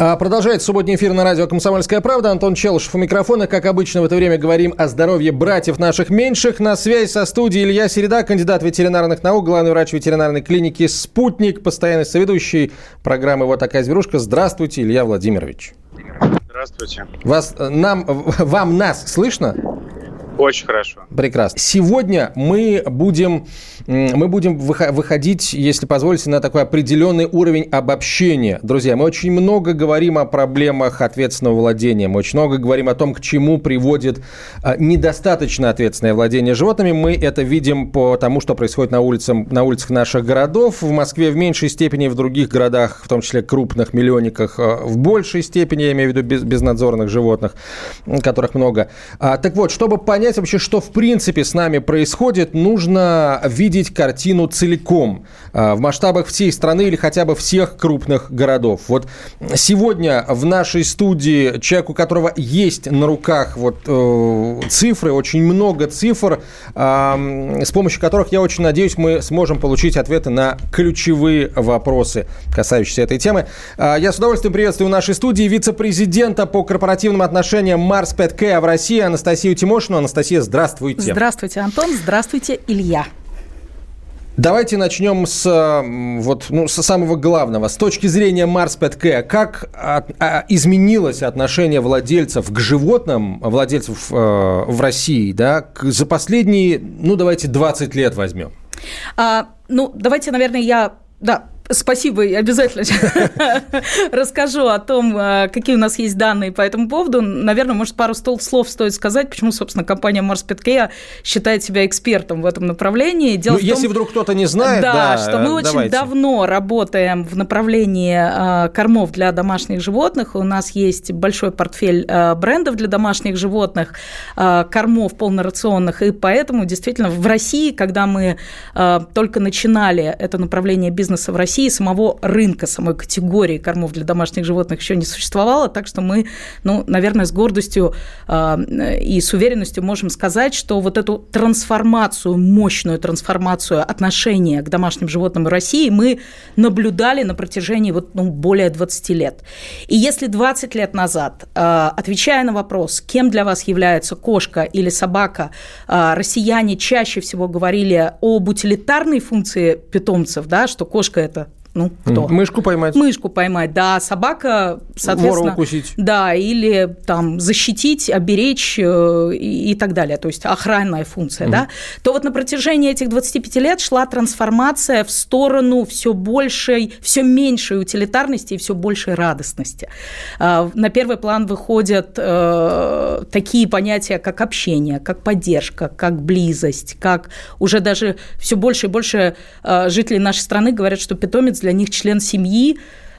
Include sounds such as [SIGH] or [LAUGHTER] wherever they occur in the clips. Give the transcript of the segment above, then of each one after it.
А, Продолжается субботний эфир на радио «Комсомольская правда». Антон Челышев у микрофона. Как обычно, в это время говорим о здоровье братьев наших меньших. На связи со студией Илья Середа, кандидат ветеринарных наук, главный врач ветеринарной клиники «Спутник», постоянный соведущий программы «Вот такая зверушка». Здравствуйте, Илья Владимирович. Здравствуйте. Вас, э, нам, вам нас слышно? Очень хорошо. Прекрасно. Сегодня мы будем, мы будем выходить, если позволите, на такой определенный уровень обобщения. Друзья, мы очень много говорим о проблемах ответственного владения. Мы очень много говорим о том, к чему приводит а, недостаточно ответственное владение животными. Мы это видим по тому, что происходит на, улицам, на улицах наших городов. В Москве в меньшей степени, в других городах, в том числе крупных миллионниках, а, в большей степени, я имею в виду без, безнадзорных животных, которых много. А, так вот, чтобы понять, понять вообще, что в принципе с нами происходит, нужно видеть картину целиком а, в масштабах всей страны или хотя бы всех крупных городов. Вот сегодня в нашей студии человек, у которого есть на руках вот э, цифры, очень много цифр, э, с помощью которых, я очень надеюсь, мы сможем получить ответы на ключевые вопросы, касающиеся этой темы. Э, я с удовольствием приветствую в нашей студии вице-президента по корпоративным отношениям Марс Care в России Анастасию Тимошину. Анастасия, Анастасия, здравствуйте. Здравствуйте, Антон. Здравствуйте, Илья. Давайте начнем с, вот, ну, с самого главного. С точки зрения Марс Петке, как от, а, изменилось отношение владельцев к животным, владельцев э, в России, да, к, за последние, ну, давайте 20 лет возьмем? А, ну, давайте, наверное, я да, Спасибо, я обязательно [LAUGHS] расскажу о том, э, какие у нас есть данные по этому поводу. Наверное, может, пару слов стоит сказать, почему, собственно, компания Mars Petcare считает себя экспертом в этом направлении. Дело ну, в том, если вдруг кто-то не знает, да, да что мы давайте. очень давно работаем в направлении э, кормов для домашних животных. У нас есть большой портфель э, брендов для домашних животных, кормов полнорационных, и поэтому действительно в России, когда мы только начинали это направление бизнеса в России, России самого рынка, самой категории кормов для домашних животных еще не существовало, так что мы, ну, наверное, с гордостью э, и с уверенностью можем сказать, что вот эту трансформацию, мощную трансформацию отношения к домашним животным в России мы наблюдали на протяжении вот, ну, более 20 лет. И если 20 лет назад, э, отвечая на вопрос, кем для вас является кошка или собака, э, россияне чаще всего говорили об утилитарной функции питомцев, да, что кошка – это ну, кто? Мышку поймать. Мышку поймать, да. Собака, соответственно... Вора укусить. Да, или там защитить, оберечь э, и, и так далее. То есть охранная функция, mm. да. То вот на протяжении этих 25 лет шла трансформация в сторону все большей, все меньшей утилитарности и все большей радостности. А, на первый план выходят э, такие понятия, как общение, как поддержка, как близость, как уже даже все больше и больше э, жителей нашей страны говорят, что питомец для для них член семьи,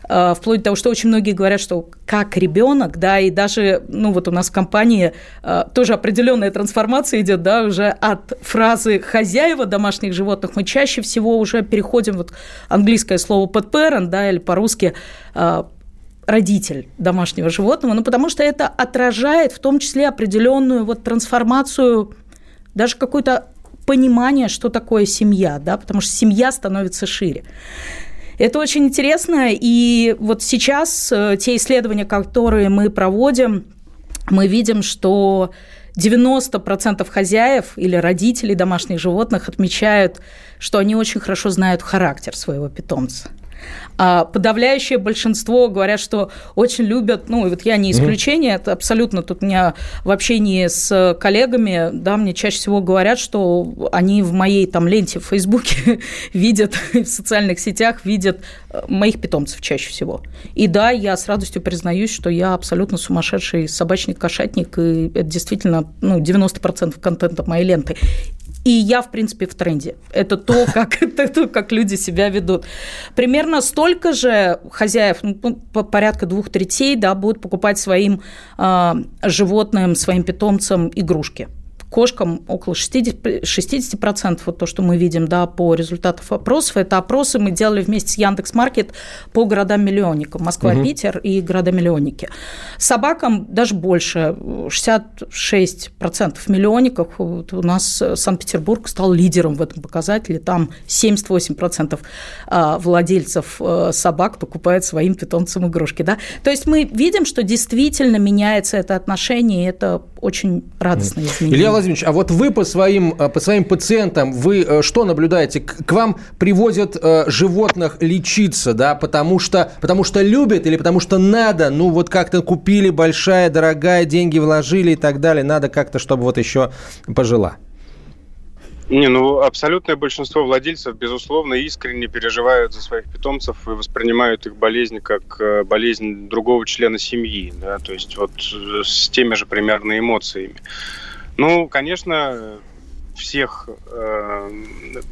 э, вплоть до того, что очень многие говорят, что как ребенок, да, и даже, ну вот у нас в компании э, тоже определенная трансформация идет, да, уже от фразы хозяева домашних животных мы чаще всего уже переходим вот английское слово pet parent, да, или по-русски э, родитель домашнего животного, ну потому что это отражает в том числе определенную вот трансформацию, даже какое-то понимание, что такое семья, да, потому что семья становится шире. Это очень интересно, и вот сейчас э, те исследования, которые мы проводим, мы видим, что 90% хозяев или родителей домашних животных отмечают, что они очень хорошо знают характер своего питомца. А подавляющее большинство говорят, что очень любят, ну, и вот я не исключение, это абсолютно тут у меня в общении с коллегами, да, мне чаще всего говорят, что они в моей там ленте в Фейсбуке [LAUGHS] видят, в социальных сетях видят э, моих питомцев чаще всего. И да, я с радостью признаюсь, что я абсолютно сумасшедший собачник-кошатник, и это действительно ну, 90% контента моей ленты. И я, в принципе, в тренде. Это то, [LAUGHS] как, это то, как люди себя ведут. Примерно столько же хозяев, ну, порядка двух третей, да, будут покупать своим э, животным, своим питомцам игрушки кошкам около 60%, 60% вот то, что мы видим да, по результатам опросов. Это опросы мы делали вместе с Яндекс.Маркет по городам-миллионникам. Москва, угу. Питер и города-миллионники. Собакам даже больше, 66% миллионников. Вот у нас Санкт-Петербург стал лидером в этом показателе. Там 78% а, владельцев э, собак покупают своим питомцам игрушки. Да? То есть мы видим, что действительно меняется это отношение, и это очень радостно изменение. Илья Владимирович, а вот вы по своим, э, по своим пациентам, вы э, что наблюдаете? К вам привозят животных лечиться, да, потому что, потому что любят или потому что надо? Ну, вот как-то купили большая, дорогая, деньги вложили и так далее. Надо как-то, чтобы вот еще пожила. Не, ну абсолютное большинство владельцев, безусловно, искренне переживают за своих питомцев и воспринимают их болезнь как э, болезнь другого члена семьи, да, то есть вот э, с теми же примерно эмоциями. Ну, конечно, всех э,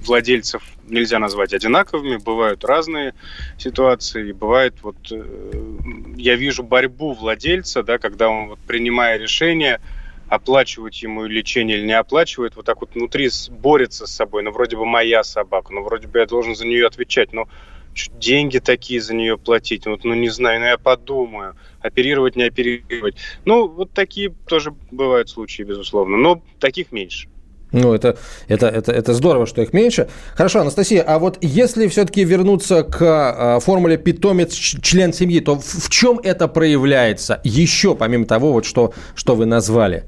владельцев нельзя назвать одинаковыми, бывают разные ситуации, бывает вот э, я вижу борьбу владельца, да, когда он вот, принимая решение оплачивать ему лечение или не оплачивает, вот так вот внутри борется с собой. Ну, вроде бы моя собака, ну, вроде бы я должен за нее отвечать, но деньги такие за нее платить, вот, ну, не знаю, ну, я подумаю, оперировать, не оперировать. Ну, вот такие тоже бывают случаи, безусловно, но таких меньше. Ну, это, это, это, это здорово, что их меньше. Хорошо, Анастасия, а вот если все-таки вернуться к э, формуле питомец член семьи, то в, в чем это проявляется еще, помимо того, вот, что, что вы назвали?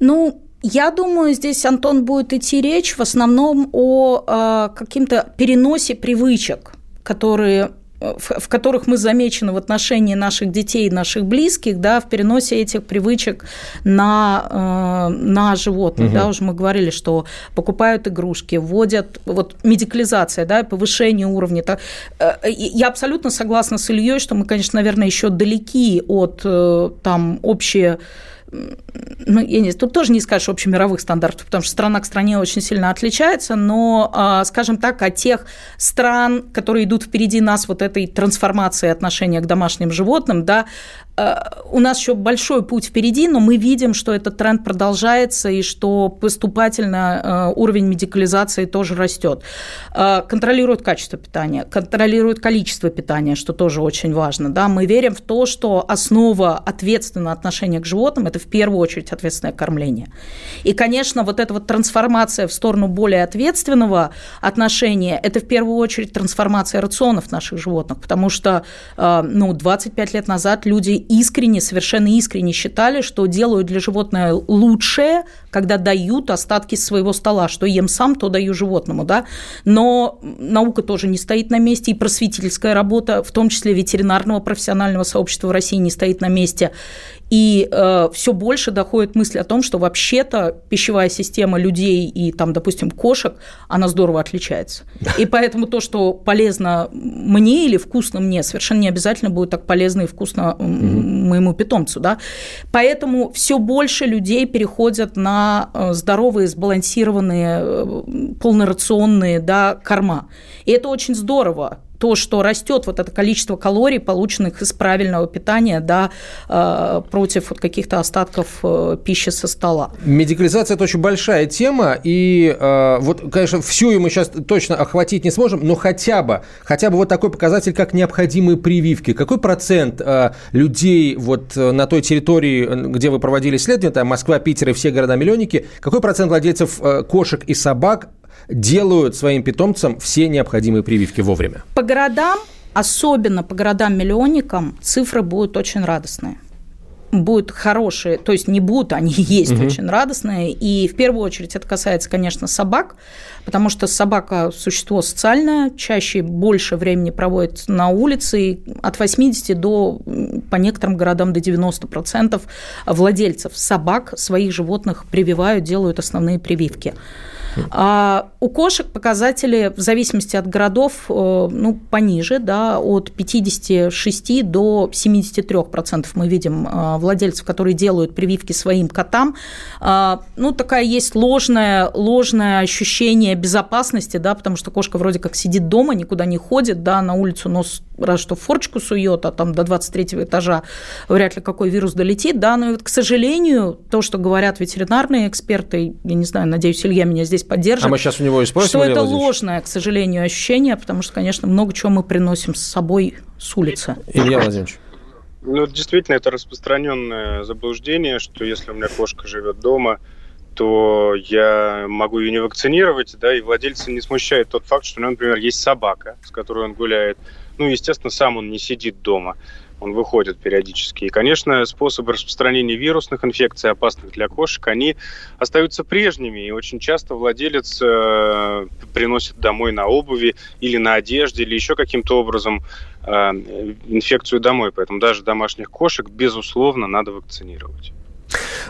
Ну, я думаю, здесь, Антон, будет идти речь в основном о э, каким-то переносе привычек, которые в, в которых мы замечены в отношении наших детей наших близких, да, в переносе этих привычек на, э, на животных. Угу. Да, уже мы говорили, что покупают игрушки, вводят вот медикализация, да, повышение уровня. Так, э, я абсолютно согласна с Ильей, что мы, конечно, наверное, еще далеки от э, там общей ну, я не, тут тоже не скажешь общемировых стандартов, потому что страна к стране очень сильно отличается, но, а, скажем так, от тех стран, которые идут впереди нас вот этой трансформации отношения к домашним животным, да, у нас еще большой путь впереди, но мы видим, что этот тренд продолжается и что поступательно э, уровень медикализации тоже растет. Э, контролируют качество питания, контролируют количество питания, что тоже очень важно. Да? Мы верим в то, что основа ответственного отношения к животным – это в первую очередь ответственное кормление. И, конечно, вот эта вот трансформация в сторону более ответственного отношения – это в первую очередь трансформация рационов наших животных, потому что ну, 25 лет назад люди искренне, совершенно искренне считали, что делают для животного лучшее, когда дают остатки своего стола, что ем сам, то даю животному, да. Но наука тоже не стоит на месте, и просветительская работа, в том числе ветеринарного профессионального сообщества в России, не стоит на месте. И э, все больше доходит мысль о том, что вообще-то пищевая система людей и, там, допустим, кошек, она здорово отличается. И поэтому то, что полезно мне или вкусно мне, совершенно не обязательно будет так полезно и вкусно моему питомцу. Да? Поэтому все больше людей переходят на э, здоровые, сбалансированные, э, полнорационные да, корма. И это очень здорово то, что растет вот это количество калорий, полученных из правильного питания, да, э, против вот каких-то остатков э, пищи со стола. Медикализация – это очень большая тема, и э, вот, конечно, всю ее мы сейчас точно охватить не сможем, но хотя бы, хотя бы вот такой показатель, как необходимые прививки. Какой процент людей вот на той территории, где вы проводили исследования, там Москва, Питер и все города-миллионники, какой процент владельцев кошек и собак делают своим питомцам все необходимые прививки вовремя? По городам, особенно по городам-миллионникам, цифры будут очень радостные будут хорошие, то есть не будут, они [LAUGHS] есть угу. очень радостные. И в первую очередь это касается, конечно, собак, потому что собака – существо социальное, чаще больше времени проводит на улице, и от 80 до, по некоторым городам, до 90% владельцев собак своих животных прививают, делают основные прививки. А у кошек показатели в зависимости от городов э, ну, пониже, да, от 56 до 73% мы видим э, владельцев, которые делают прививки своим котам. А, ну, такая есть ложное, ложное ощущение безопасности, да, потому что кошка вроде как сидит дома, никуда не ходит, да, на улицу нос раз что форчку сует, а там до 23 этажа вряд ли какой вирус долетит, да, но вот, к сожалению, то, что говорят ветеринарные эксперты, я не знаю, надеюсь, Илья меня здесь поддержит. А мы сейчас у него и спросим, Что это ложное, к сожалению, ощущение, потому что, конечно, много чего мы приносим с собой с улицы. Илья Владимирович. Ну, действительно, это распространенное заблуждение, что если у меня кошка живет дома, то я могу ее не вакцинировать, да, и владельца не смущает тот факт, что у него, например, есть собака, с которой он гуляет. Ну, естественно, сам он не сидит дома, он выходит периодически. И, конечно, способы распространения вирусных инфекций, опасных для кошек, они остаются прежними. И очень часто владелец э, приносит домой на обуви или на одежде, или еще каким-то образом э, инфекцию домой. Поэтому даже домашних кошек, безусловно, надо вакцинировать.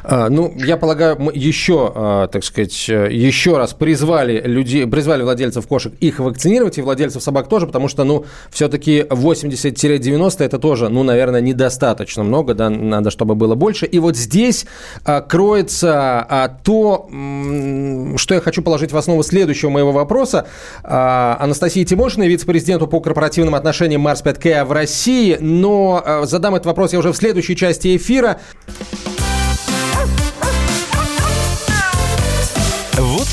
А, ну, я полагаю, мы еще, а, так сказать, еще раз призвали людей, призвали владельцев кошек их вакцинировать, и владельцев собак тоже, потому что, ну, все-таки 80-90 это тоже, ну, наверное, недостаточно много, да, надо, чтобы было больше. И вот здесь а, кроется то, что я хочу положить в основу следующего моего вопроса. Анастасия Тимошина, вице-президенту по корпоративным отношениям Марс 5К в России, но задам этот вопрос я уже в следующей части эфира.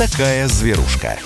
Такая зверушка.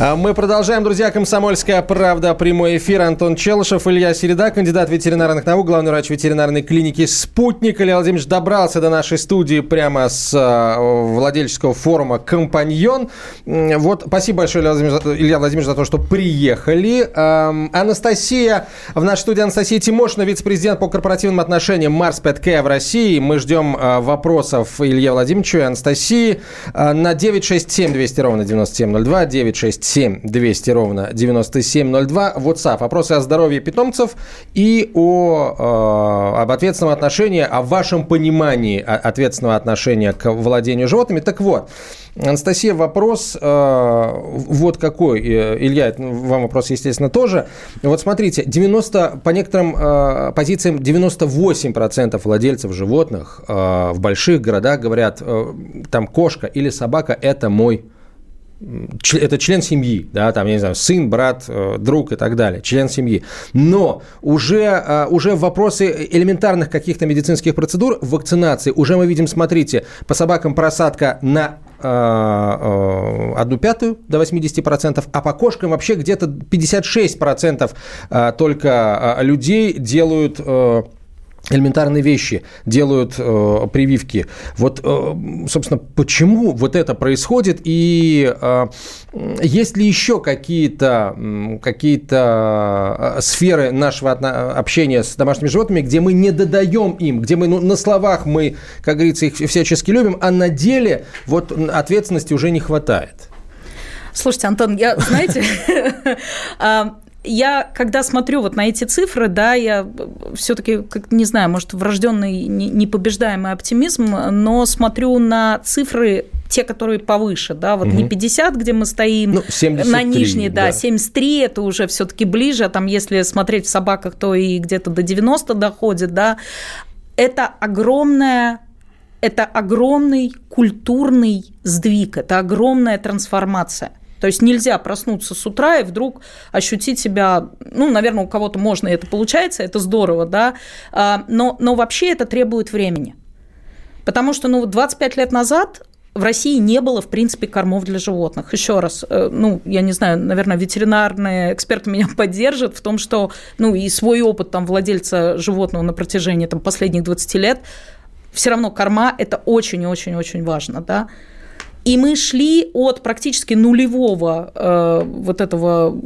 А мы продолжаем, друзья. Комсомольская правда. Прямой эфир. Антон Челышев, Илья Середа, кандидат ветеринарных наук, главный врач ветеринарной клиники «Спутник». Илья Владимирович добрался до нашей студии прямо с э, владельческого форума «Компаньон». Вот, спасибо большое, Илья Владимирович, Илья Владимирович, за то, что приехали. Анастасия, в нашей студии Анастасия Тимошина, вице-президент по корпоративным отношениям Марс 5К в России. Мы ждем э, вопросов Илья Владимировича и Анастасии на 967 200 ровно 9702, 967 7 200 ровно 9702. WhatsApp. Вопросы о здоровье питомцев и о, э, об ответственном отношении, о вашем понимании ответственного отношения к владению животными. Так вот, Анастасия, вопрос э, вот какой. Илья, вам вопрос, естественно, тоже. Вот смотрите, 90, по некоторым э, позициям 98% владельцев животных э, в больших городах говорят, э, там кошка или собака – это мой это член семьи, да, там, я не знаю, сын, брат, э, друг и так далее, член семьи. Но уже, э, уже вопросы элементарных каких-то медицинских процедур, вакцинации, уже мы видим, смотрите, по собакам просадка на э, одну пятую до 80%, а по кошкам вообще где-то 56% только людей делают элементарные вещи, делают э, прививки. Вот, э, собственно, почему вот это происходит и э, есть ли еще какие-то какие э, сферы нашего общения с домашними животными, где мы не додаем им, где мы ну, на словах мы, как говорится, их всячески любим, а на деле вот ответственности уже не хватает? Слушайте, Антон, я, знаете, [LAUGHS] а, я, когда смотрю вот на эти цифры, да, я все-таки, как не знаю, может, врожденный непобеждаемый оптимизм, но смотрю на цифры те, которые повыше, да, вот угу. не 50, где мы стоим, ну, 73, на нижней, да, да, 73 это уже все-таки ближе, а там если смотреть в собаках, то и где-то до 90 доходит, да, это огромная это огромный культурный сдвиг, это огромная трансформация. То есть нельзя проснуться с утра и вдруг ощутить себя, ну, наверное, у кого-то можно, и это получается, это здорово, да, а, но, но вообще это требует времени. Потому что, ну, 25 лет назад в России не было, в принципе, кормов для животных. Еще раз, э, ну, я не знаю, наверное, ветеринарные эксперты меня [LAUGHS] поддержат в том, что, ну, и свой опыт там владельца животного на протяжении там, последних 20 лет, все равно корма – это очень-очень-очень важно, да. И мы шли от практически нулевого э, вот этого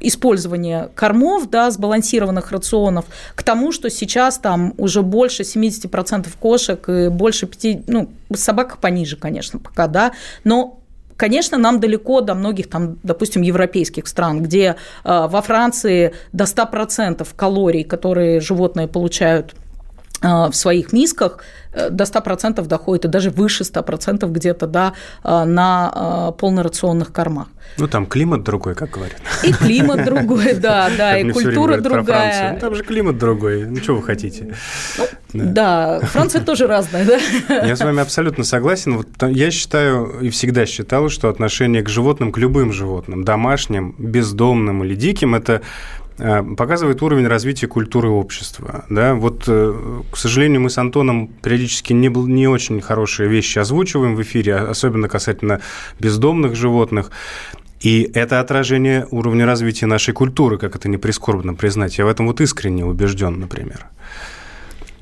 использования кормов, да, сбалансированных рационов, к тому, что сейчас там уже больше 70% кошек и больше 5, ну, собак пониже, конечно, пока, да, но Конечно, нам далеко до многих, там, допустим, европейских стран, где э, во Франции до 100% калорий, которые животные получают в своих мисках, Э, до 100% доходит, и даже выше 100% где-то да, э, на э, полнорационных кормах. Ну, там климат другой, как говорят. И климат другой, да, [LAUGHS] да, и культура другая. Ну, там же климат другой, ну, что вы хотите? Да, Франция тоже разная, да? Я с вами абсолютно согласен. Я считаю и всегда считал, что отношение к животным, к любым животным, домашним, бездомным или диким, это показывает уровень развития культуры общества. Да? Вот, к сожалению, мы с Антоном периодически не, не очень хорошие вещи озвучиваем в эфире, особенно касательно бездомных животных. И это отражение уровня развития нашей культуры, как это не прискорбно признать. Я в этом вот искренне убежден, например.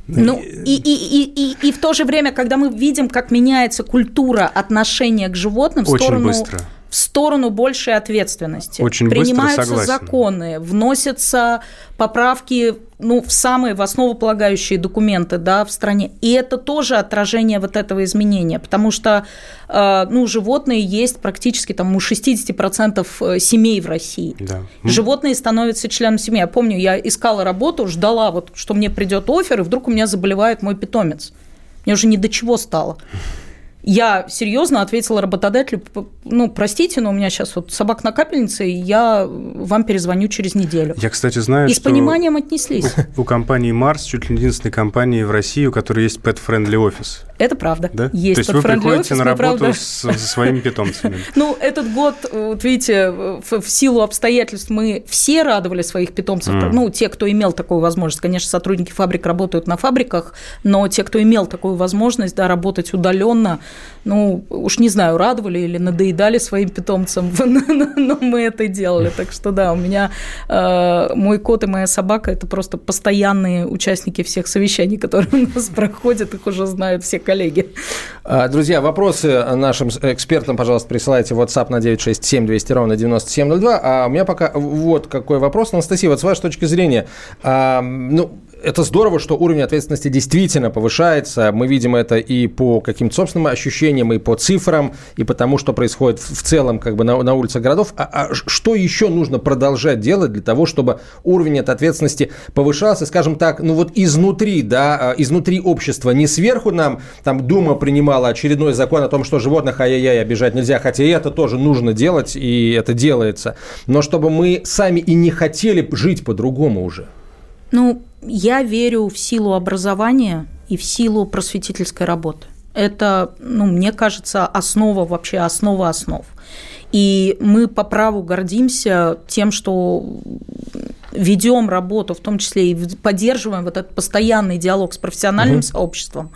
Ну, и, и, и, и, и в то же время, когда мы видим, как меняется культура отношения к животным в Очень сторону быстро в сторону большей ответственности. Очень Принимаются быстро, законы, вносятся поправки ну, в самые в основополагающие документы да, в стране. И это тоже отражение вот этого изменения, потому что э, ну, животные есть практически там, у 60% э, семей в России. Да. Животные становятся членом семьи. Я помню, я искала работу, ждала, вот, что мне придет офер, и вдруг у меня заболевает мой питомец. Мне уже ни до чего стало. Я серьезно ответила работодателю, ну, простите, но у меня сейчас вот собак на капельнице, и я вам перезвоню через неделю. Я, кстати, знаю, и что... с пониманием отнеслись. У, у компании Марс чуть ли не единственной компании в России, у которой есть pet-friendly офис. Это правда. Да? Есть То есть вы приходите офис, на работу правда... с, со своими питомцами? [LAUGHS] Ну, этот год, вот видите, в, в силу обстоятельств мы все радовали своих питомцев. Mm. Ну, те, кто имел такую возможность. Конечно, сотрудники фабрик работают на фабриках, но те, кто имел такую возможность да, работать удаленно, ну, уж не знаю, радовали или надоедали своим питомцам, [LAUGHS] но мы это делали. Так что да, у меня э, мой кот и моя собака – это просто постоянные участники всех совещаний, которые у нас проходят, их уже знают все коллеги. А, друзья, вопросы нашим экспертам, пожалуйста, присылайте в WhatsApp на 967 200 ровно 9702. А у меня пока вот какой вопрос. Анастасия, вот с вашей точки зрения, а, ну, это здорово, что уровень ответственности действительно повышается. Мы видим это и по каким-то собственным ощущениям, и по цифрам, и по тому, что происходит в целом как бы на, на улицах городов. А, а что еще нужно продолжать делать для того, чтобы уровень этой ответственности повышался, скажем так, ну вот изнутри, да, а, изнутри общества, не сверху нам, там Дума принимала очередной закон о том, что животных ай-яй-яй обижать нельзя, хотя и это тоже нужно делать, и это делается, но чтобы мы сами и не хотели жить по-другому уже. Ну, я верю в силу образования и в силу просветительской работы. Это, ну, мне кажется, основа вообще, основа основ. И мы по праву гордимся тем, что ведем работу, в том числе и поддерживаем вот этот постоянный диалог с профессиональным угу. сообществом.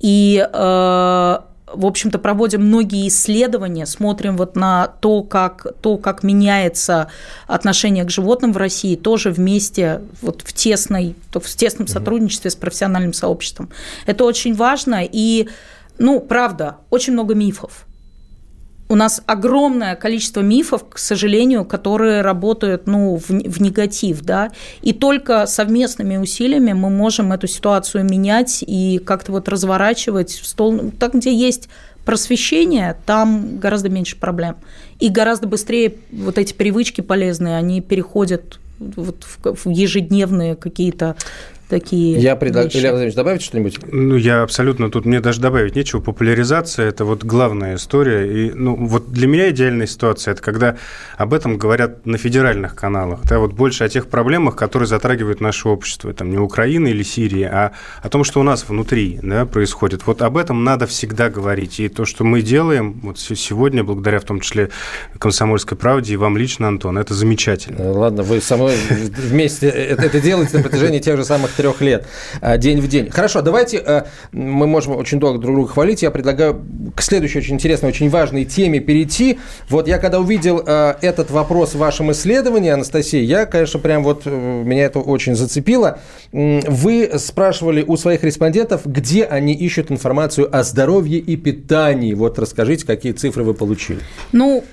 И э, в общем-то, проводим многие исследования, смотрим вот на то, как, то, как меняется отношение к животным в России, тоже вместе, вот в, тесной, в тесном сотрудничестве с профессиональным сообществом. Это очень важно, и, ну, правда, очень много мифов у нас огромное количество мифов, к сожалению, которые работают ну, в, в негатив, да, и только совместными усилиями мы можем эту ситуацию менять и как-то вот разворачивать в стол, ну, там, где есть просвещение, там гораздо меньше проблем. И гораздо быстрее вот эти привычки полезные, они переходят вот в ежедневные какие-то такие Я предлагаю, Илья Владимирович, добавить что-нибудь? Ну, я абсолютно тут, мне даже добавить нечего. Популяризация – это вот главная история. И, ну, вот для меня идеальная ситуация – это когда об этом говорят на федеральных каналах, да, вот больше о тех проблемах, которые затрагивают наше общество, там, не Украина или Сирия, а о том, что у нас внутри да, происходит. Вот об этом надо всегда говорить. И то, что мы делаем вот сегодня, благодаря в том числе «Комсомольской правде» и вам лично, Антон, это замечательно. Ладно, вы со мной вместе это делаете на протяжении тех же самых трех лет, э, день в день. Хорошо, давайте, э, мы можем очень долго друг друга хвалить, я предлагаю к следующей очень интересной, очень важной теме перейти. Вот я когда увидел этот вопрос в вашем исследовании, Анастасия, я, конечно, прям вот, меня это очень зацепило. Вы спрашивали у своих респондентов, где они ищут информацию о здоровье и питании. Вот расскажите, какие цифры вы получили. Ну,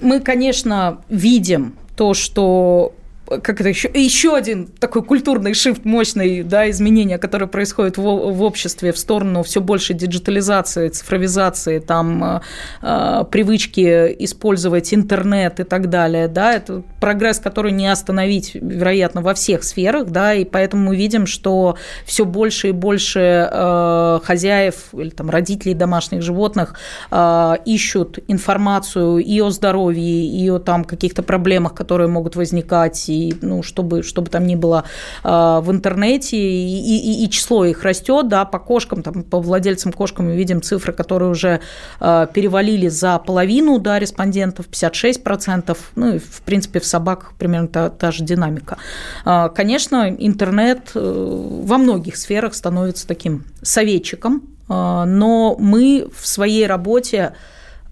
мы, конечно, видим то, что как это еще, еще один такой культурный шифт мощный, да, изменения, которые происходят в, в обществе в сторону все больше диджитализации, цифровизации, там э, э, привычки использовать интернет и так далее, да, это прогресс, который не остановить, вероятно, во всех сферах, да, и поэтому мы видим, что все больше и больше э, хозяев или там родителей домашних животных э, ищут информацию и о здоровье, и о там каких-то проблемах, которые могут возникать и ну, чтобы, чтобы там ни было э, в интернете, и, и, и число их растет, да, по кошкам, там, по владельцам кошкам мы видим цифры, которые уже э, перевалили за половину, да, респондентов, 56%, ну, и, в принципе, в собаках примерно та, та же динамика. Э, конечно, интернет э, во многих сферах становится таким советчиком, э, но мы в своей работе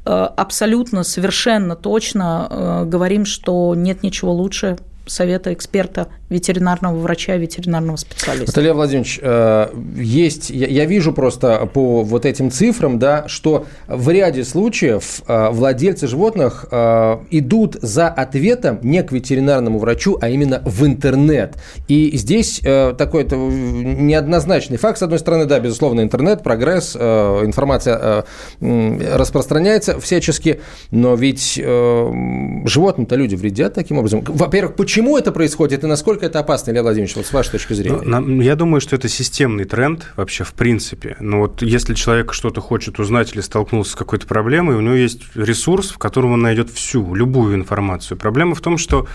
абсолютно, совершенно точно говорим, что нет ничего лучше совета эксперта, ветеринарного врача, ветеринарного специалиста. Наталья Владимирович, э, есть, я вижу просто по вот этим цифрам, да, что в ряде случаев э, владельцы животных э, идут за ответом не к ветеринарному врачу, а именно в интернет. И здесь такой неоднозначный факт. С одной стороны, да, безусловно, интернет, прогресс, информация распространяется всячески, но ведь животным-то люди вредят таким образом. Во-первых, почему Почему это происходит и насколько это опасно, Илья Владимирович, вот с вашей точки зрения? Ну, я думаю, что это системный тренд вообще в принципе. Но вот если человек что-то хочет узнать или столкнулся с какой-то проблемой, у него есть ресурс, в котором он найдет всю, любую информацию. Проблема в том, что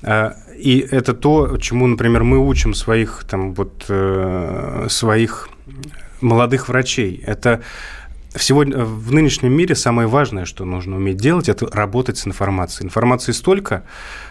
э, и это то, чему, например, мы учим своих, там, вот, э, своих молодых врачей. Это Сегодня, в нынешнем мире самое важное, что нужно уметь делать, это работать с информацией. Информации столько, Э,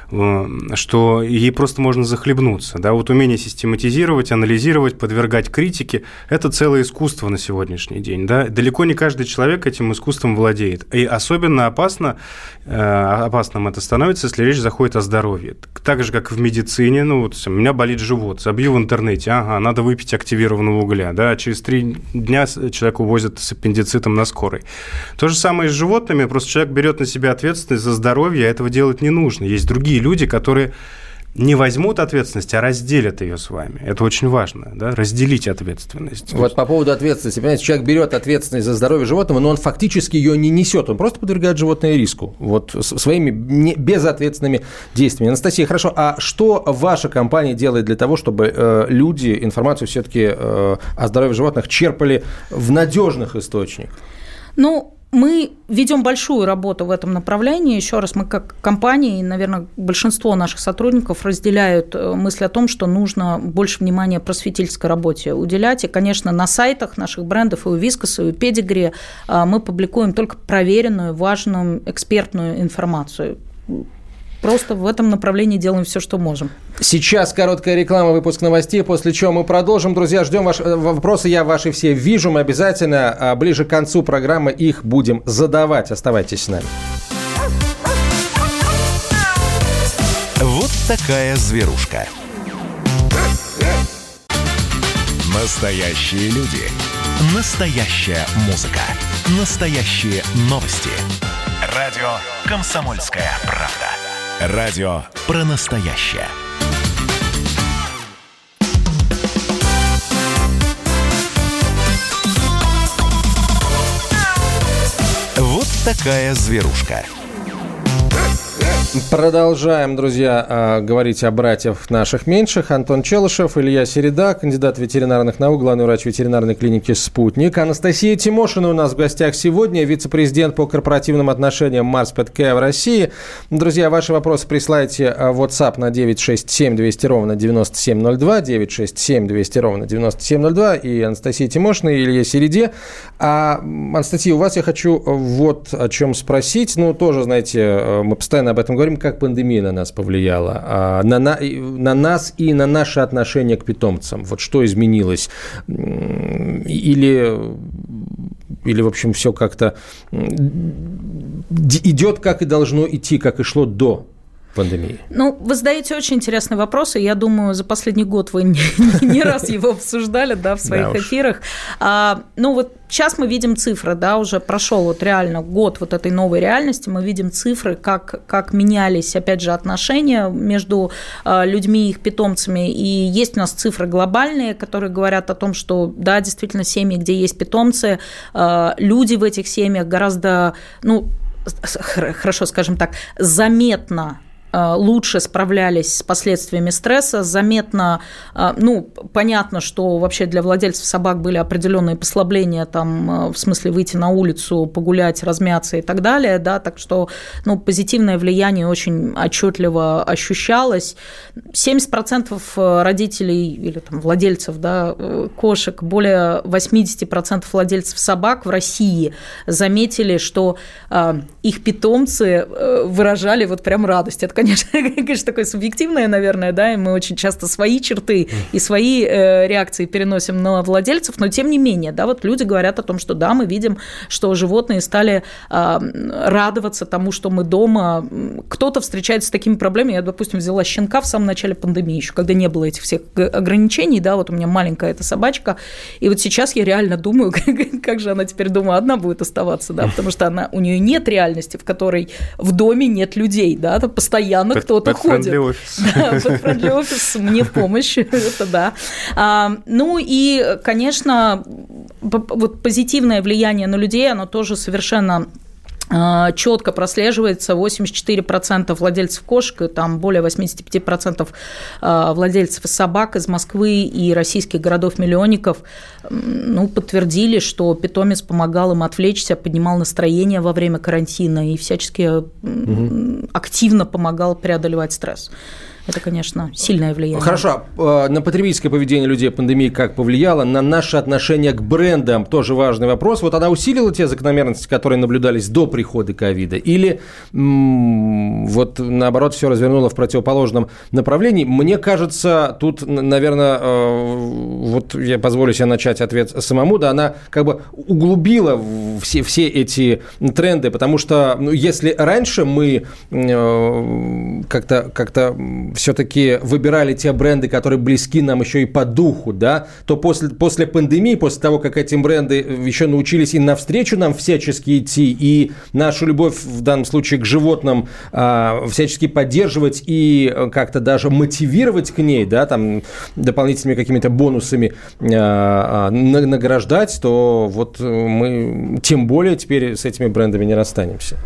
что ей просто можно захлебнуться. Да? Вот умение систематизировать, анализировать, подвергать критике – это целое искусство на сегодняшний день. Да? Далеко не каждый человек этим искусством владеет. И особенно опасно, э, опасным это становится, если речь заходит о здоровье. Так же, как в медицине, ну вот у меня болит живот, забью в интернете, ага, надо выпить активированного угля, да, через три дня человека увозят с аппендицитом на скорой. То же самое и с животными, просто человек берет на себя ответственность за здоровье, а этого делать не нужно. Есть другие другие люди, которые не возьмут ответственность, а разделят ее с вами. Это очень важно, да, разделить ответственность. Вот по поводу ответственности, понимаете, человек берет ответственность за здоровье животного, но он фактически ее не несет, он просто подвергает животное риску, вот своими не, безответственными действиями. Анастасия, хорошо, а что ваша компания делает для того, чтобы э, люди информацию все-таки э, о здоровье животных черпали в надежных источниках? Ну, мы ведем большую работу в этом направлении. Еще раз, мы как компания, и, наверное, большинство наших сотрудников разделяют э, мысль о том, что нужно больше внимания просветительской работе уделять. И, конечно, на сайтах наших брендов и у Вискоса, и у Педигри э, мы публикуем только проверенную, важную, экспертную информацию просто в этом направлении делаем все, что можем. Сейчас короткая реклама, выпуск новостей, после чего мы продолжим. Друзья, ждем ваши э, вопросы. Я ваши все вижу. Мы обязательно а, ближе к концу программы их будем задавать. Оставайтесь с нами. Вот такая зверушка. Настоящие люди. Настоящая музыка. Настоящие новости. Радио «Комсомольская правда». Радио про настоящее. Вот такая зверушка. Продолжаем, друзья, а, говорить о братьях наших меньших. Антон Челышев, Илья Середа, кандидат ветеринарных наук, главный врач ветеринарной клиники «Спутник». Анастасия Тимошина у нас в гостях сегодня, вице-президент по корпоративным отношениям Марс Петкея в России. Друзья, ваши вопросы присылайте в WhatsApp на 967 200 ровно 9702, 967 200 ровно 9702 и Анастасия Тимошина, и Илья Середе. А, Анастасия, у вас я хочу вот о чем спросить. Ну, тоже, знаете, мы постоянно об этом говорим, как пандемия на нас повлияла, а, на, на, на нас и на наше отношение к питомцам. Вот что изменилось? Или, или в общем, все как-то идет, как и должно идти, как и шло до пандемии? Ну, вы задаете очень интересный вопрос, и я думаю, за последний год вы [LAUGHS] не, не раз его обсуждали да, в своих да эфирах. А, ну, вот сейчас мы видим цифры, да, уже прошел вот реально год вот этой новой реальности, мы видим цифры, как, как менялись, опять же, отношения между а, людьми и их питомцами, и есть у нас цифры глобальные, которые говорят о том, что, да, действительно, семьи, где есть питомцы, а, люди в этих семьях гораздо, ну, хорошо, скажем так, заметно лучше справлялись с последствиями стресса. Заметно, э, ну, понятно, что вообще для владельцев собак были определенные послабления, там, э, в смысле выйти на улицу, погулять, размяться и так далее, да, так что, ну, позитивное влияние очень отчетливо ощущалось. 70% родителей или там владельцев, да, кошек, более 80% владельцев собак в России заметили, что их питомцы выражали вот прям радость. Это, конечно, [LAUGHS] конечно, такое субъективное, наверное, да, и мы очень часто свои черты и свои э, реакции переносим на владельцев, но тем не менее, да, вот люди говорят о том, что да, мы видим, что животные стали э, радоваться тому, что мы дома. Кто-то встречается с такими проблемами. Я, допустим, взяла щенка в самом начале пандемии, еще когда не было этих всех ограничений, да, вот у меня маленькая эта собачка, и вот сейчас я реально думаю, [LAUGHS] как же она теперь, думаю, одна будет оставаться, да, потому что она, у нее нет реальности, в которой в доме нет людей, да, постоянно постоянно кто-то ходит. Офис. [LAUGHS] Да, подфрендли офис мне в помощь, [LAUGHS] это да. А, ну и, конечно, вот позитивное влияние на людей, оно тоже совершенно четко прослеживается 84% владельцев кошек и там более 85% а, владельцев собак из Москвы и российских городов-миллионников ну, подтвердили, что питомец помогал им отвлечься, поднимал настроение во время карантина и всячески угу. активно помогал преодолевать стресс. Это, конечно, сильное влияние. Хорошо. А, на потребительское поведение людей пандемии как повлияло? На наше отношение к брендам тоже важный вопрос. Вот она усилила те закономерности, которые наблюдались до прихода ковида? Или вот наоборот все развернуло в противоположном направлении? Мне кажется, тут, наверное, э, вот я позволю себе начать ответ самому, да, она как бы углубила все, все эти тренды, потому что ну, если раньше мы э, как-то как все-таки выбирали те бренды, которые близки нам еще и по духу, да, то после, после пандемии, после того, как эти бренды еще научились и навстречу нам всячески идти, и нашу любовь в данном случае к животным а, всячески поддерживать и как-то даже мотивировать к ней, да, там дополнительными какими-то бонусами а, а, награждать, то вот мы тем более теперь с этими брендами не расстанемся.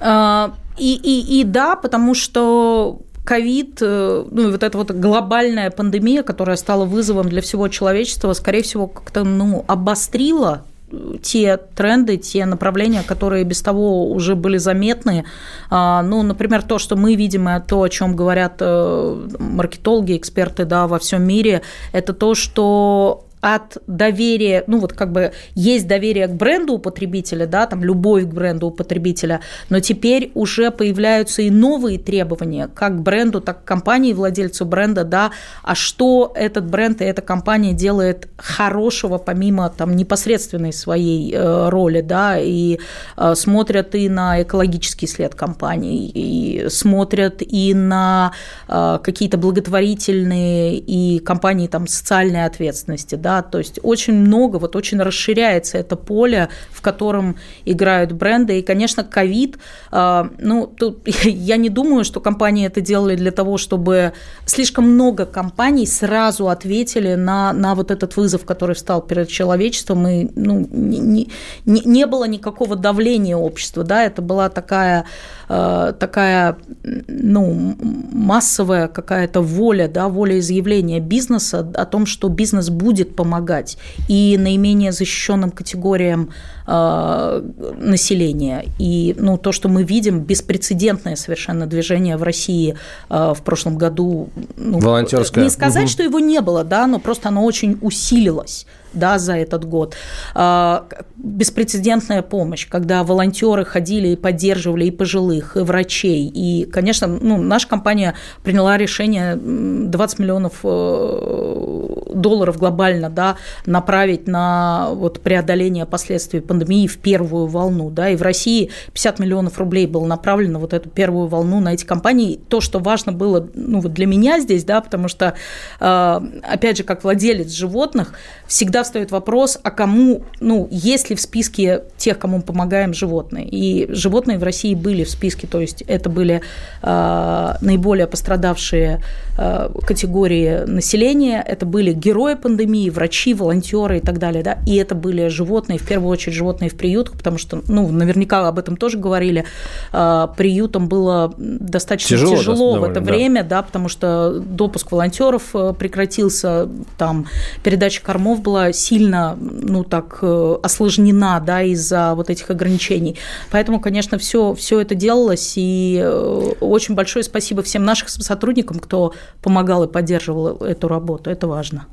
А, и, и, и да, потому что ковид, э, ну и вот эта вот глобальная пандемия, которая стала вызовом для всего человечества, скорее всего, как-то ну, обострила э, те тренды, те направления, которые без того уже были заметны. А, ну, например, то, что мы видим, и то, о чем говорят э, маркетологи, эксперты да, во всем мире, это то, что от доверия, ну вот как бы есть доверие к бренду у потребителя, да, там любовь к бренду у потребителя, но теперь уже появляются и новые требования, как к бренду, так и компании, владельцу бренда, да, а что этот бренд и эта компания делает хорошего, помимо там непосредственной своей э, роли, да, и э, смотрят и на экологический след компании, и смотрят и на э, какие-то благотворительные и компании там социальной ответственности, да, то есть очень много, вот очень расширяется это поле, в котором играют бренды, и, конечно, ковид, а, ну, тут [LAUGHS] я не думаю, что компании это делали для того, чтобы слишком много компаний сразу ответили на, на вот этот вызов, который встал перед человечеством, и ну, не, не, не было никакого давления общества, да, это была такая, такая ну, массовая какая-то воля, да, воля изъявления бизнеса о том, что бизнес будет помогать. И наименее защищенным категориям э, населения. И ну, то, что мы видим, беспрецедентное совершенно движение в России э, в прошлом году. Ну, Волонтерское. Не сказать, угу. что его не было, да, но просто оно очень усилилось да, за этот год. А, беспрецедентная помощь, когда волонтеры ходили и поддерживали и пожилых, и врачей. И, конечно, ну, наша компания приняла решение 20 миллионов э, долларов глобально да, направить на вот, преодоление последствий пандемии в первую волну. Да, и в России 50 миллионов рублей было направлено вот эту первую волну на эти компании. То, что важно было ну, вот для меня здесь, да, потому что, э, опять же, как владелец животных, всегда встает вопрос, а кому, ну, есть ли в списке тех, кому мы помогаем животные. И животные в России были в списке, то есть это были э, наиболее пострадавшие э, категории населения, это были герои пандемии, врачи, волонтеры и так далее, да, и это были животные, в первую очередь животные в приютах, потому что, ну, наверняка об этом тоже говорили, э, приютам было достаточно тяжело, тяжело в это да. время, да, потому что допуск волонтеров э, прекратился, там передача кормов была сильно, ну, так э, осложнена, да, из-за вот этих ограничений. Поэтому, конечно, все, все это делалось, и э, очень большое спасибо всем нашим сотрудникам, кто помогал и поддерживал эту работу. Это важно.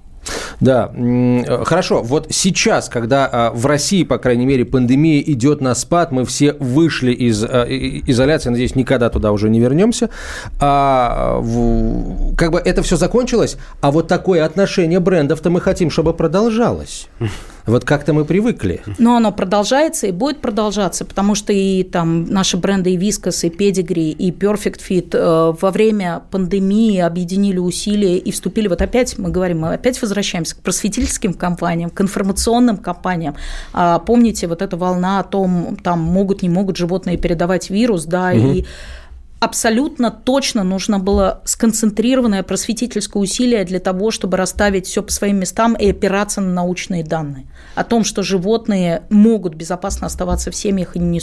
Да, хорошо. Вот сейчас, когда а, в России, по крайней мере, пандемия идет на спад, мы все вышли из а, изоляции, надеюсь, никогда туда уже не вернемся. А, как бы это все закончилось, а вот такое отношение брендов-то мы хотим, чтобы продолжалось. Вот как-то мы привыкли. Но оно продолжается и будет продолжаться, потому что и там наши бренды и Вискас, и Pedigree, и Perfect Fit э, во время пандемии объединили усилия и вступили, вот опять мы говорим, мы опять возвращаемся к просветительским компаниям, к информационным компаниям. А помните, вот эта волна о том, там могут, не могут животные передавать вирус, да, угу. и абсолютно точно нужно было сконцентрированное просветительское усилие для того, чтобы расставить все по своим местам и опираться на научные данные. О том, что животные могут безопасно оставаться в семьях и не,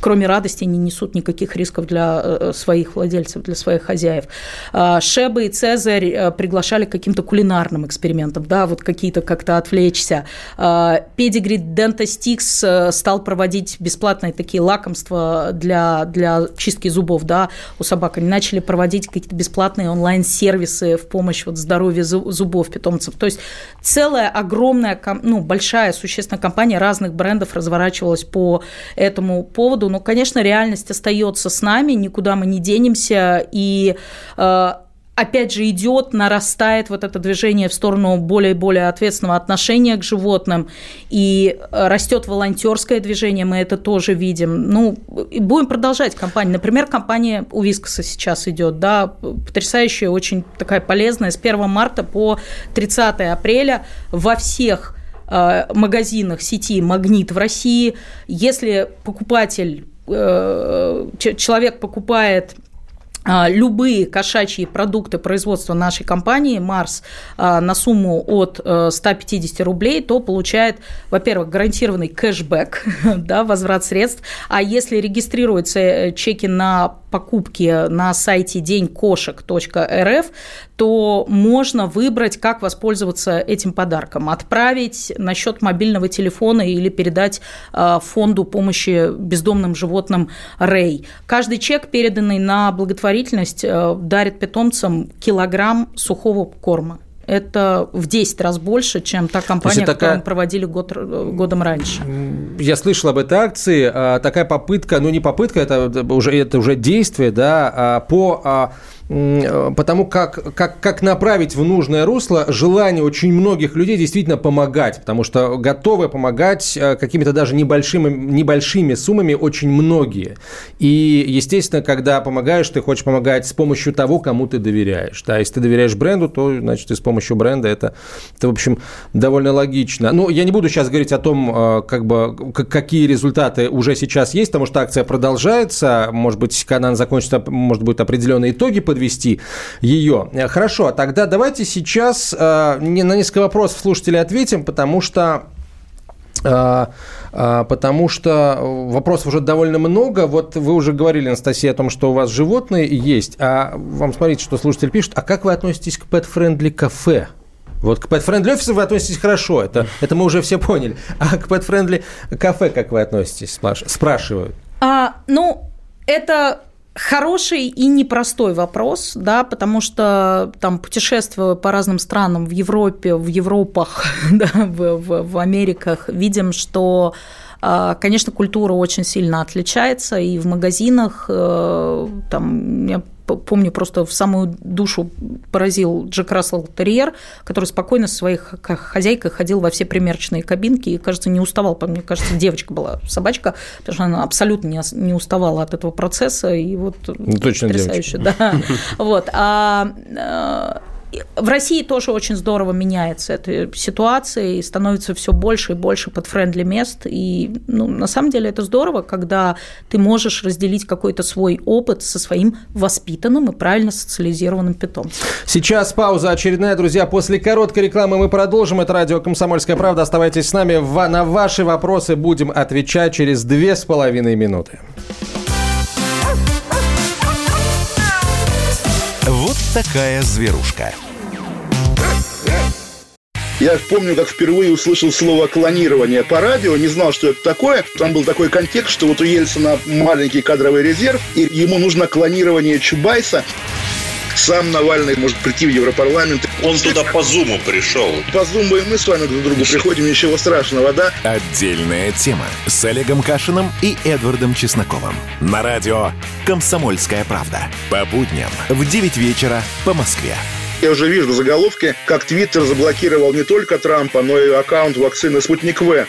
кроме радости не несут никаких рисков для э, своих владельцев, для своих хозяев. А, Шеба и Цезарь э, приглашали к каким-то кулинарным экспериментам, да, вот какие-то как-то отвлечься. Педигри Дентастикс стал проводить бесплатные такие лакомства для, для чистки зубов, да, у собак, они начали проводить какие-то бесплатные онлайн-сервисы в помощь вот здоровью зубов питомцев. То есть целая огромная, ну, большая, существенная компания разных брендов разворачивалась по этому поводу. Но, конечно, реальность остается с нами, никуда мы не денемся, и э, опять же, идет, нарастает вот это движение в сторону более и более ответственного отношения к животным, и э, растет волонтерское движение, мы это тоже видим. Ну, будем продолжать кампанию. Например, компания у Вискоса сейчас идет, да, потрясающая, очень такая полезная, с 1 марта по 30 апреля во всех э, магазинах сети «Магнит» в России. Если покупатель, э, человек покупает любые кошачьи продукты производства нашей компании «Марс» а, на сумму от 150 э, рублей, то получает, во-первых, гарантированный кэшбэк, [LAUGHS] да, возврат средств, а если регистрируются э, чеки на покупки на сайте денькошек.рф, то можно выбрать, как воспользоваться этим подарком. Отправить на счет мобильного телефона или передать а, фонду помощи бездомным животным Рэй. Каждый чек, переданный на благотворительность, э, дарит питомцам килограмм сухого корма это в 10 раз больше, чем та компания, такая... которую мы проводили год, годом раньше. Я слышал об этой акции. А, такая попытка, ну не попытка, это уже, это уже действие, да, а, по а, потому как, как, как направить в нужное русло желание очень многих людей действительно помогать, потому что готовы помогать э, какими-то даже небольшими, небольшими суммами очень многие. И, естественно, когда помогаешь, ты хочешь помогать с помощью того, кому ты доверяешь. Да, если ты доверяешь бренду, то, значит, и с помощью бренда это, это в общем, довольно логично. Ну, я не буду сейчас говорить о том, э, как бы, какие результаты уже сейчас есть, потому что акция продолжается, может быть, когда она закончится, может быть, определенные итоги под подвести ее. Хорошо, тогда давайте сейчас э, на несколько вопросов слушателей ответим, потому что э, э, потому что вопросов уже довольно много. Вот вы уже говорили, Анастасия, о том, что у вас животные есть. А вам смотрите, что слушатель пишет. А как вы относитесь к pet-friendly кафе? Вот к pet-friendly офису вы относитесь хорошо, это, это мы уже все поняли. А к pet-friendly кафе как вы относитесь, спрашивают? А, ну, это Хороший и непростой вопрос, да, потому что там путешествуя по разным странам в Европе, в Европах, [LAUGHS] да, в, в, в Америках, видим, что Конечно, культура очень сильно отличается, и в магазинах, э, там, я помню, просто в самую душу поразил Джек Рассел Терьер, который спокойно со своей хозяйкой ходил во все примерочные кабинки и, кажется, не уставал. Мне кажется, девочка была собачка, потому что она абсолютно не, уставала от этого процесса. И вот ну, Точно потрясающе, девочка. да. [LAUGHS] Вот. А, а в России тоже очень здорово меняется эта ситуация, и становится все больше и больше под френдли мест. И ну, на самом деле это здорово, когда ты можешь разделить какой-то свой опыт со своим воспитанным и правильно социализированным питомцем. Сейчас пауза очередная, друзья. После короткой рекламы мы продолжим. Это радио «Комсомольская правда». Оставайтесь с нами. На ваши вопросы будем отвечать через две с половиной минуты. Такая зверушка. Я помню, как впервые услышал слово клонирование по радио, не знал, что это такое. Там был такой контекст, что вот у Ельцина маленький кадровый резерв, и ему нужно клонирование Чубайса. Сам Навальный может прийти в Европарламент. Он туда по зуму пришел. По зуму и мы с вами друг к другу приходим, ничего страшного, да? Отдельная тема с Олегом Кашиным и Эдвардом Чесноковым. На радио «Комсомольская правда». По будням в 9 вечера по Москве. Я уже вижу заголовки, как Твиттер заблокировал не только Трампа, но и аккаунт вакцины «Спутник В».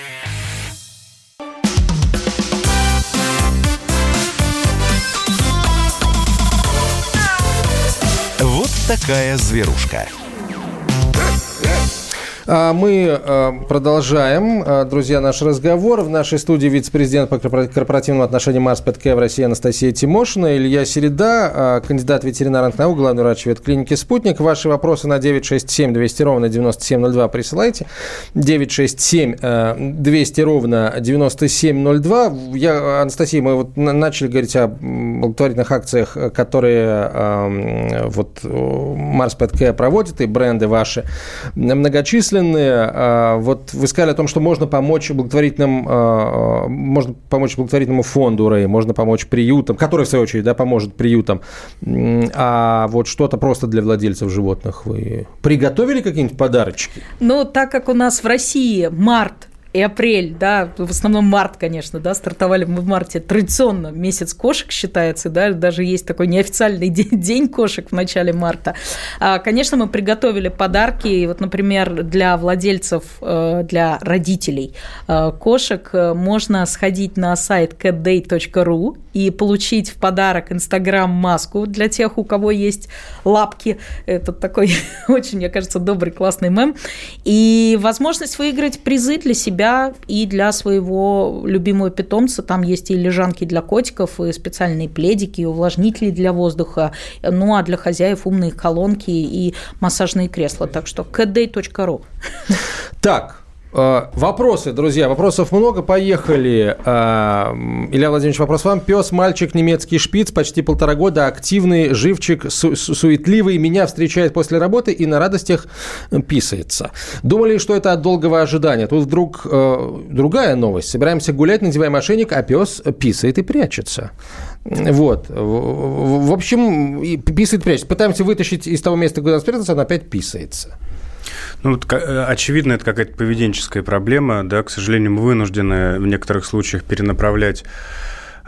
такая зверушка. А мы а, продолжаем, а, друзья, наш разговор. В нашей студии вице-президент по корпоративным отношениям Марс ПТК в России Анастасия Тимошина, Илья Середа, кандидат ветеринарных наук, главный врач ветклиники «Спутник». Ваши вопросы на 967 200 ровно 9702 присылайте. 967 200 ровно 9702. Я, Анастасия, мы вот начали говорить о благотворительных акциях, которые вот Марс ПТК проводит, и бренды ваши многочисленные бессмысленные. А, вот вы сказали о том, что можно помочь благотворительным, а, можно помочь благотворительному фонду Рэй, можно помочь приютам, который, в свою очередь, да, поможет приютам. А вот что-то просто для владельцев животных вы приготовили какие-нибудь подарочки? Ну, так как у нас в России март и апрель, да, в основном март, конечно, да, стартовали мы в марте. Традиционно месяц кошек считается, да, даже есть такой неофициальный [LAUGHS] день, день кошек в начале марта. А, конечно, мы приготовили подарки, вот, например, для владельцев, э, для родителей э, кошек э, можно сходить на сайт catday.ru и получить в подарок Инстаграм-маску для тех, у кого есть лапки. Это такой [LAUGHS] очень, мне кажется, добрый, классный мем. И возможность выиграть призы для себя и для своего любимого питомца. Там есть и лежанки для котиков, и специальные пледики, и увлажнители для воздуха. Ну, а для хозяев умные колонки и массажные кресла. Так что catday.ru. Так, вопросы, друзья, вопросов много, поехали. Э, Илья Владимирович, вопрос вам. Пес, мальчик, немецкий шпиц, почти полтора года, активный, живчик, су- суетливый, меня встречает после работы и на радостях писается. Думали, что это от долгого ожидания. Тут вдруг э, другая новость. Собираемся гулять, надеваем ошейник, а пес писает и прячется. Вот. В общем, писает, прячется. Пытаемся вытащить из того места, куда он спрятался, он опять писается. Ну, вот, э, очевидно, это какая-то поведенческая проблема. Да, к сожалению, мы вынуждены в некоторых случаях перенаправлять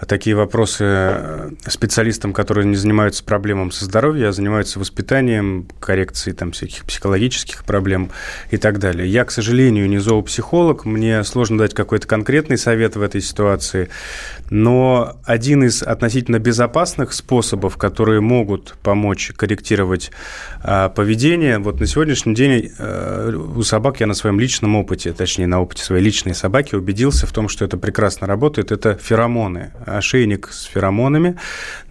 такие вопросы э, специалистам, которые не занимаются проблемами со здоровьем, а занимаются воспитанием, коррекцией там, всяких психологических проблем и так далее. Я, к сожалению, не зоопсихолог, мне сложно дать какой-то конкретный совет в этой ситуации, но один из относительно безопасных способов, которые могут помочь корректировать а, поведение, вот на сегодняшний день а, у собак я на своем личном опыте, точнее на опыте своей личной собаки убедился в том, что это прекрасно работает, это феромоны ошейник с феромонами,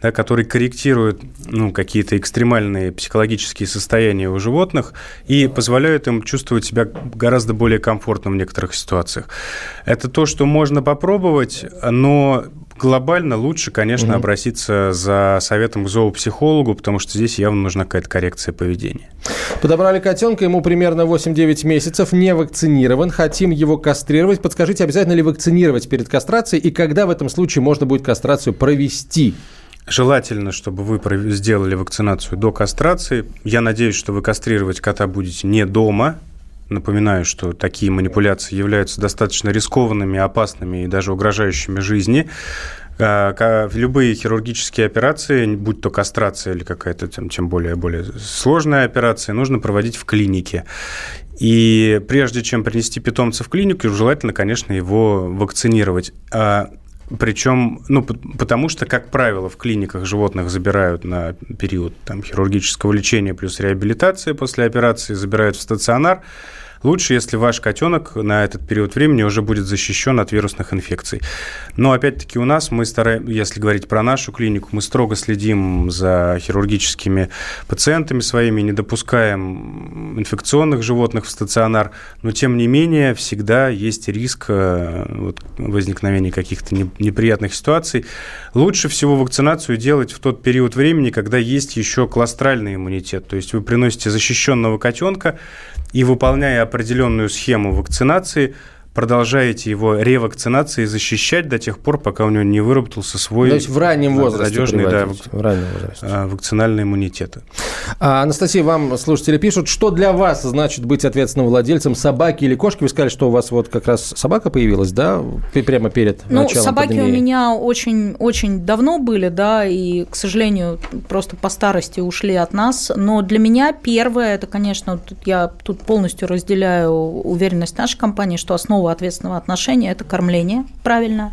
да, который корректирует ну, какие-то экстремальные психологические состояния у животных и позволяет им чувствовать себя гораздо более комфортно в некоторых ситуациях. Это то, что можно попробовать, но глобально лучше, конечно, угу. обратиться за советом к зоопсихологу, потому что здесь явно нужна какая-то коррекция поведения. Подобрали котенка, ему примерно 8-9 месяцев, не вакцинирован, хотим его кастрировать. Подскажите, обязательно ли вакцинировать перед кастрацией и когда в этом случае можно будет кастрацию провести? Желательно, чтобы вы сделали вакцинацию до кастрации. Я надеюсь, что вы кастрировать кота будете не дома, Напоминаю, что такие манипуляции являются достаточно рискованными, опасными и даже угрожающими жизни. А, любые хирургические операции, будь то кастрация или какая-то тем более, более сложная операция, нужно проводить в клинике. И прежде чем принести питомца в клинику, желательно, конечно, его вакцинировать. А, Причем, ну, потому что, как правило, в клиниках животных забирают на период там, хирургического лечения плюс реабилитации после операции, забирают в стационар. Лучше, если ваш котенок на этот период времени уже будет защищен от вирусных инфекций. Но опять-таки у нас мы стараемся, если говорить про нашу клинику, мы строго следим за хирургическими пациентами своими, не допускаем инфекционных животных в стационар, но тем не менее всегда есть риск э, вот, возникновения каких-то неприятных ситуаций. Лучше всего вакцинацию делать в тот период времени, когда есть еще кластральный иммунитет, то есть вы приносите защищенного котенка, и выполняя определенную схему вакцинации, продолжаете его ревакцинацией защищать до тех пор, пока у него не выработался свой То есть в раннем возрасте надежный да, в раннем возрасте. А, вакцинальный иммунитет. А, Анастасия, вам слушатели пишут, что для вас значит быть ответственным владельцем собаки или кошки? Вы сказали, что у вас вот как раз собака появилась, да, прямо перед ну, началом собаки пандемии? у меня очень, очень давно были, да, и, к сожалению, просто по старости ушли от нас. Но для меня первое, это, конечно, я тут полностью разделяю уверенность нашей компании, что основа основа ответственного отношения – это кормление, правильно.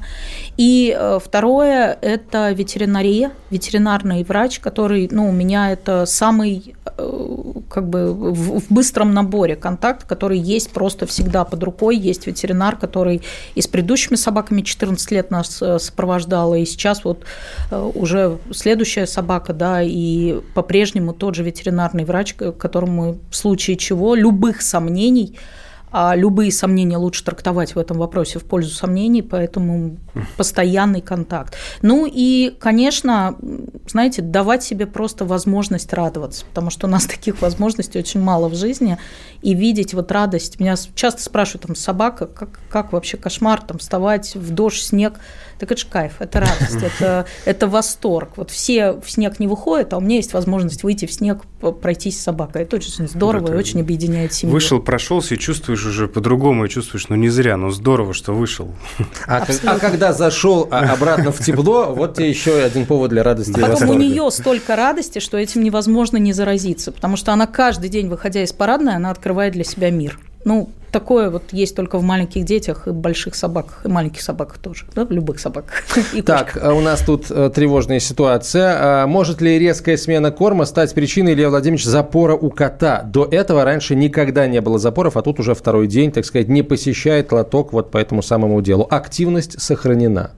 И э, второе – это ветеринария, ветеринарный врач, который, ну, у меня это самый, э, как бы, в, в быстром наборе контакт, который есть просто всегда под рукой. Есть ветеринар, который и с предыдущими собаками 14 лет нас э, сопровождала, и сейчас вот уже следующая собака, да, и по-прежнему тот же ветеринарный врач, которому в случае чего любых сомнений – а любые сомнения лучше трактовать в этом вопросе в пользу сомнений, поэтому постоянный контакт. Ну и, конечно, знаете, давать себе просто возможность радоваться, потому что у нас [LAUGHS] таких возможностей очень мало в жизни, и видеть вот радость. Меня часто спрашивают, там, собака, как, как вообще кошмар, там, вставать в дождь, снег. Так это же кайф, это радость, [LAUGHS] это, это восторг. Вот все в снег не выходят, а у меня есть возможность выйти в снег, пройтись с собакой. Это очень здорово и очень объединяет семью. Вышел, прошелся и чувствуешь уже по-другому, и чувствуешь, ну не зря, ну здорово, что вышел. А, а когда зашел а, обратно в тепло, вот тебе еще один повод для радости. А потом у нее столько радости, что этим невозможно не заразиться, потому что она каждый день, выходя из парадной, она открывает для себя мир. Ну, такое вот есть только в маленьких детях и больших собаках, и маленьких собаках тоже, да, в любых собаках. [LAUGHS] И так, а у нас тут э, тревожная ситуация. А может ли резкая смена корма стать причиной, Илья Владимирович, запора у кота? До этого раньше никогда не было запоров, а тут уже второй день, так сказать, не посещает лоток вот по этому самому делу. Активность сохранена.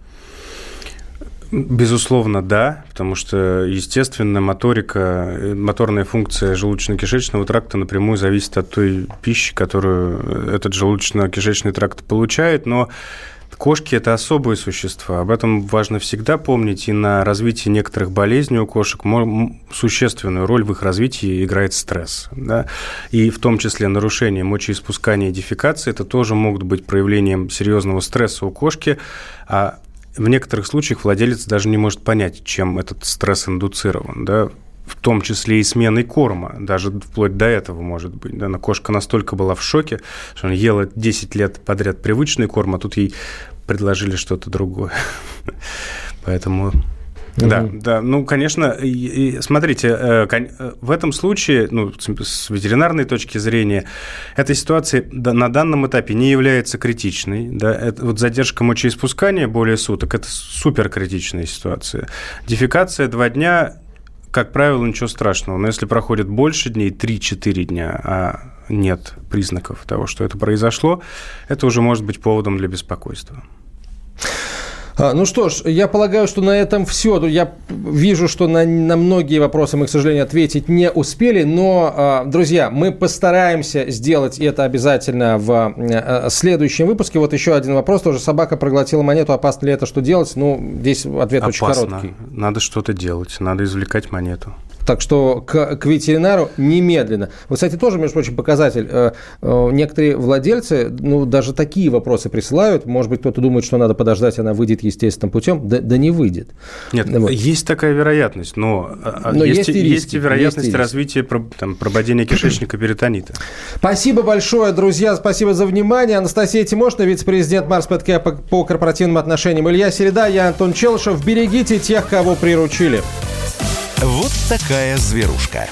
Безусловно, да, потому что, естественно, моторика, э, моторная функция желудочно-кишечного тракта напрямую зависит от той пищи, которую этот желудочно-кишечный тракт получает, но Кошки – это особые существа. Об этом важно всегда помнить. И на развитии некоторых болезней у кошек существенную роль в их развитии играет стресс. Да? И в том числе нарушение мочеиспускания и дефекации – это тоже могут быть проявлением серьезного стресса у кошки. А в некоторых случаях владелец даже не может понять, чем этот стресс индуцирован, да, в том числе и сменой корма, даже вплоть до этого, может быть. Да, но кошка настолько была в шоке, что она ела 10 лет подряд привычный корм, а тут ей предложили что-то другое. [LAUGHS] Поэтому да, да. Ну, конечно, и, и, смотрите, э, э, в этом случае, ну, с ветеринарной точки зрения, эта ситуация на данном этапе не является критичной. Да? Это, вот задержка мочеиспускания более суток – это суперкритичная ситуация. Дефекация два дня как правило, ничего страшного. Но если проходит больше дней, 3-4 дня, а нет признаков того, что это произошло, это уже может быть поводом для беспокойства. А, ну что ж, я полагаю, что на этом все. Я вижу, что на, на многие вопросы мы, к сожалению, ответить не успели. Но, а, друзья, мы постараемся сделать это обязательно в а, следующем выпуске. Вот еще один вопрос. Тоже собака проглотила монету. Опасно ли это? Что делать? Ну, здесь ответ Опасно. очень короткий. Надо что-то делать. Надо извлекать монету. Так что к, к ветеринару немедленно. Вот, кстати, тоже, между прочим, показатель. Э, э, некоторые владельцы, ну, даже такие вопросы присылают. Может быть, кто-то думает, что надо подождать, она выйдет естественным путем. Да, да не выйдет. Нет, вот. есть такая вероятность, но, а, но есть, есть, и, риски, есть и вероятность есть и развития там, прободения кишечника перитонита. Спасибо большое, друзья. Спасибо за внимание. Анастасия Тимошна, вице-президент Марс ПТК по, по корпоративным отношениям. Илья Середа, я Антон Челышев. Берегите тех, кого приручили. Вот такая зверушка.